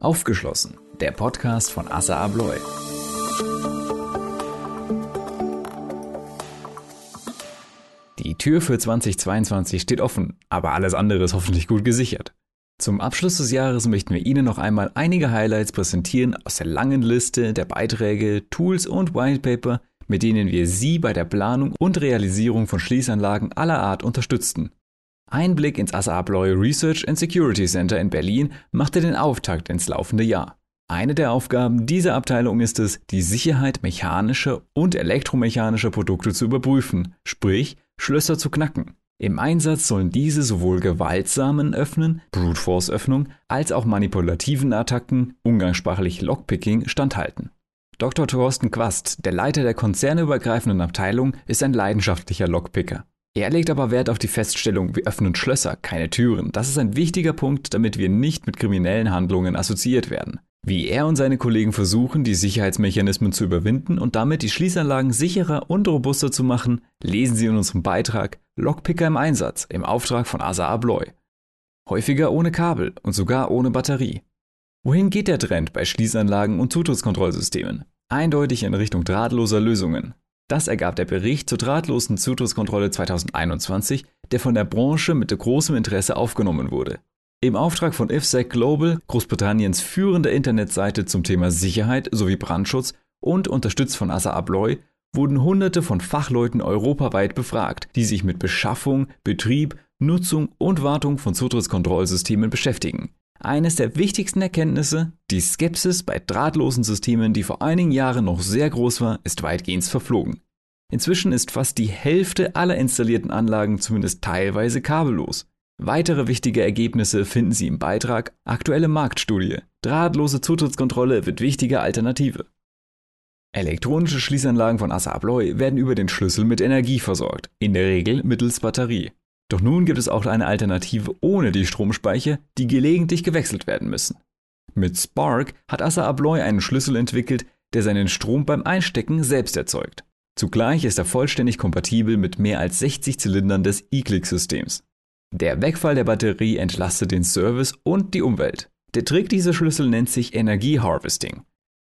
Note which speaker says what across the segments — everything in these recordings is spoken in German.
Speaker 1: Aufgeschlossen, der Podcast von Assa Abloy. Die Tür für 2022 steht offen, aber alles andere ist hoffentlich gut gesichert. Zum Abschluss des Jahres möchten wir Ihnen noch einmal einige Highlights präsentieren aus der langen Liste der Beiträge, Tools und Whitepaper, mit denen wir Sie bei der Planung und Realisierung von Schließanlagen aller Art unterstützten. Ein Blick ins Assa Abloy Research and Security Center in Berlin machte den Auftakt ins laufende Jahr. Eine der Aufgaben dieser Abteilung ist es, die Sicherheit mechanischer und elektromechanischer Produkte zu überprüfen, sprich Schlösser zu knacken. Im Einsatz sollen diese sowohl gewaltsamen Öffnen, Brute Force Öffnung, als auch manipulativen Attacken, umgangssprachlich Lockpicking, standhalten. Dr. Thorsten Quast, der Leiter der konzernübergreifenden Abteilung, ist ein leidenschaftlicher Lockpicker. Er legt aber Wert auf die Feststellung, wir öffnen Schlösser, keine Türen. Das ist ein wichtiger Punkt, damit wir nicht mit kriminellen Handlungen assoziiert werden. Wie er und seine Kollegen versuchen, die Sicherheitsmechanismen zu überwinden und damit die Schließanlagen sicherer und robuster zu machen, lesen Sie in unserem Beitrag Lockpicker im Einsatz im Auftrag von Asa Abloy. Häufiger ohne Kabel und sogar ohne Batterie. Wohin geht der Trend bei Schließanlagen und Zutrittskontrollsystemen? Eindeutig in Richtung drahtloser Lösungen. Das ergab der Bericht zur drahtlosen Zutrittskontrolle 2021, der von der Branche mit großem Interesse aufgenommen wurde. Im Auftrag von IFSEC Global, Großbritanniens führender Internetseite zum Thema Sicherheit sowie Brandschutz und unterstützt von Assa Abloy, wurden Hunderte von Fachleuten europaweit befragt, die sich mit Beschaffung, Betrieb, Nutzung und Wartung von Zutrittskontrollsystemen beschäftigen. Eines der wichtigsten Erkenntnisse, die Skepsis bei drahtlosen Systemen, die vor einigen Jahren noch sehr groß war, ist weitgehend verflogen. Inzwischen ist fast die Hälfte aller installierten Anlagen zumindest teilweise kabellos. Weitere wichtige Ergebnisse finden Sie im Beitrag Aktuelle Marktstudie. Drahtlose Zutrittskontrolle wird wichtige Alternative. Elektronische Schließanlagen von Assa Abloy werden über den Schlüssel mit Energie versorgt, in der Regel mittels Batterie. Doch nun gibt es auch eine Alternative ohne die Stromspeicher, die gelegentlich gewechselt werden müssen. Mit Spark hat Assa Abloy einen Schlüssel entwickelt, der seinen Strom beim Einstecken selbst erzeugt. Zugleich ist er vollständig kompatibel mit mehr als 60 Zylindern des E-Click-Systems. Der Wegfall der Batterie entlastet den Service und die Umwelt. Der Trick dieser Schlüssel nennt sich Energieharvesting.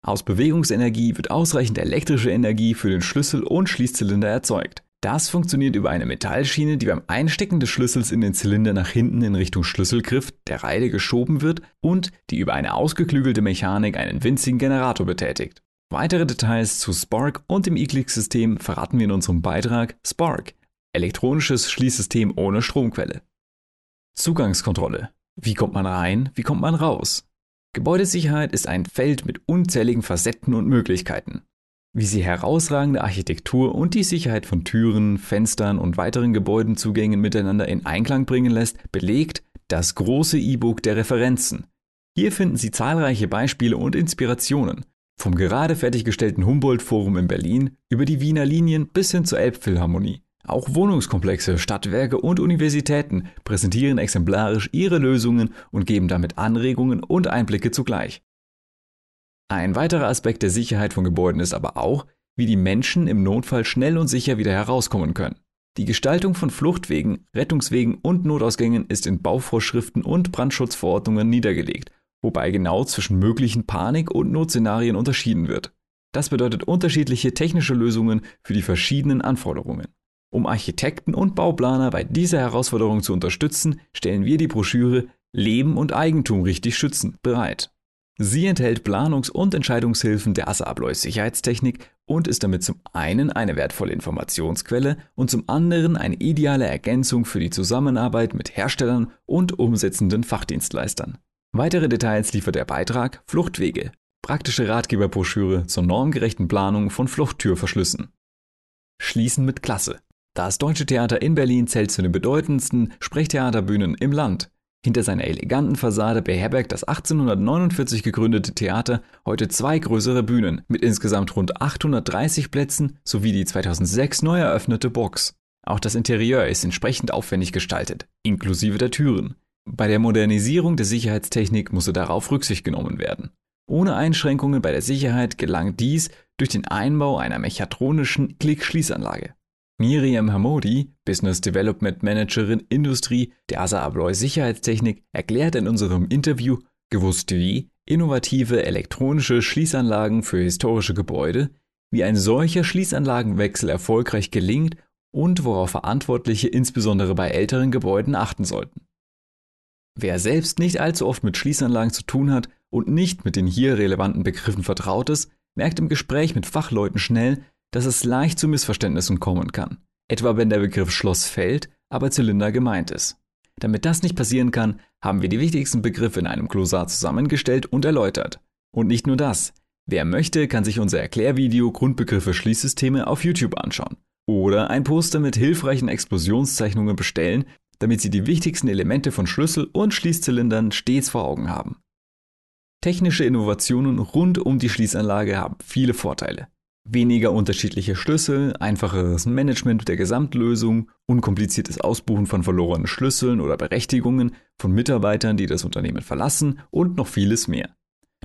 Speaker 1: Aus Bewegungsenergie wird ausreichend elektrische Energie für den Schlüssel und Schließzylinder erzeugt. Das funktioniert über eine Metallschiene, die beim Einstecken des Schlüssels in den Zylinder nach hinten in Richtung Schlüsselgriff der Reide geschoben wird und die über eine ausgeklügelte Mechanik einen winzigen Generator betätigt. Weitere Details zu Spark und dem E-Click-System verraten wir in unserem Beitrag Spark, elektronisches Schließsystem ohne Stromquelle. Zugangskontrolle. Wie kommt man rein? Wie kommt man raus? Gebäudesicherheit ist ein Feld mit unzähligen Facetten und Möglichkeiten wie sie herausragende Architektur und die Sicherheit von Türen, Fenstern und weiteren Gebäudenzugängen miteinander in Einklang bringen lässt, belegt das große E-Book der Referenzen. Hier finden Sie zahlreiche Beispiele und Inspirationen. Vom gerade fertiggestellten Humboldt-Forum in Berlin über die Wiener Linien bis hin zur Elbphilharmonie. Auch Wohnungskomplexe, Stadtwerke und Universitäten präsentieren exemplarisch ihre Lösungen und geben damit Anregungen und Einblicke zugleich. Ein weiterer Aspekt der Sicherheit von Gebäuden ist aber auch, wie die Menschen im Notfall schnell und sicher wieder herauskommen können. Die Gestaltung von Fluchtwegen, Rettungswegen und Notausgängen ist in Bauvorschriften und Brandschutzverordnungen niedergelegt, wobei genau zwischen möglichen Panik- und Notszenarien unterschieden wird. Das bedeutet unterschiedliche technische Lösungen für die verschiedenen Anforderungen. Um Architekten und Bauplaner bei dieser Herausforderung zu unterstützen, stellen wir die Broschüre Leben und Eigentum richtig schützen bereit. Sie enthält Planungs- und Entscheidungshilfen der Assa Abloy Sicherheitstechnik und ist damit zum einen eine wertvolle Informationsquelle und zum anderen eine ideale Ergänzung für die Zusammenarbeit mit Herstellern und umsetzenden Fachdienstleistern. Weitere Details liefert der Beitrag Fluchtwege, praktische Ratgeberbroschüre zur normgerechten Planung von Fluchttürverschlüssen. Schließen mit Klasse. Das Deutsche Theater in Berlin zählt zu den bedeutendsten Sprechtheaterbühnen im Land. Hinter seiner eleganten Fassade beherbergt das 1849 gegründete Theater heute zwei größere Bühnen mit insgesamt rund 830 Plätzen sowie die 2006 neu eröffnete Box. Auch das Interieur ist entsprechend aufwendig gestaltet, inklusive der Türen. Bei der Modernisierung der Sicherheitstechnik musste darauf Rücksicht genommen werden. Ohne Einschränkungen bei der Sicherheit gelang dies durch den Einbau einer mechatronischen Klick-Schließanlage. Miriam Hamodi, Business Development Managerin Industrie der Asa Abloy Sicherheitstechnik, erklärt in unserem Interview Gewusst wie, innovative elektronische Schließanlagen für historische Gebäude, wie ein solcher Schließanlagenwechsel erfolgreich gelingt und worauf Verantwortliche insbesondere bei älteren Gebäuden achten sollten. Wer selbst nicht allzu oft mit Schließanlagen zu tun hat und nicht mit den hier relevanten Begriffen vertraut ist, merkt im Gespräch mit Fachleuten schnell, dass es leicht zu Missverständnissen kommen kann. Etwa wenn der Begriff Schloss fällt, aber Zylinder gemeint ist. Damit das nicht passieren kann, haben wir die wichtigsten Begriffe in einem Glossar zusammengestellt und erläutert. Und nicht nur das. Wer möchte, kann sich unser Erklärvideo Grundbegriffe Schließsysteme auf YouTube anschauen. Oder ein Poster mit hilfreichen Explosionszeichnungen bestellen, damit Sie die wichtigsten Elemente von Schlüssel und Schließzylindern stets vor Augen haben. Technische Innovationen rund um die Schließanlage haben viele Vorteile. Weniger unterschiedliche Schlüssel, einfacheres Management der Gesamtlösung, unkompliziertes Ausbuchen von verlorenen Schlüsseln oder Berechtigungen von Mitarbeitern, die das Unternehmen verlassen und noch vieles mehr.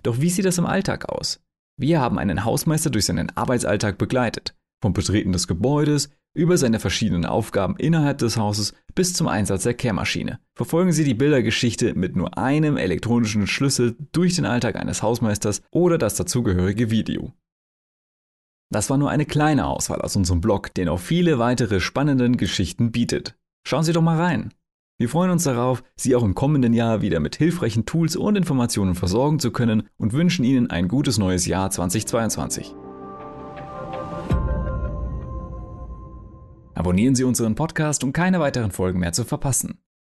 Speaker 1: Doch wie sieht das im Alltag aus? Wir haben einen Hausmeister durch seinen Arbeitsalltag begleitet, vom Betreten des Gebäudes über seine verschiedenen Aufgaben innerhalb des Hauses bis zum Einsatz der Kehrmaschine. Verfolgen Sie die Bildergeschichte mit nur einem elektronischen Schlüssel durch den Alltag eines Hausmeisters oder das dazugehörige Video. Das war nur eine kleine Auswahl aus unserem Blog, der noch viele weitere spannenden Geschichten bietet. Schauen Sie doch mal rein. Wir freuen uns darauf, Sie auch im kommenden Jahr wieder mit hilfreichen Tools und Informationen versorgen zu können und wünschen Ihnen ein gutes neues Jahr 2022. Abonnieren Sie unseren Podcast, um keine weiteren Folgen mehr zu verpassen.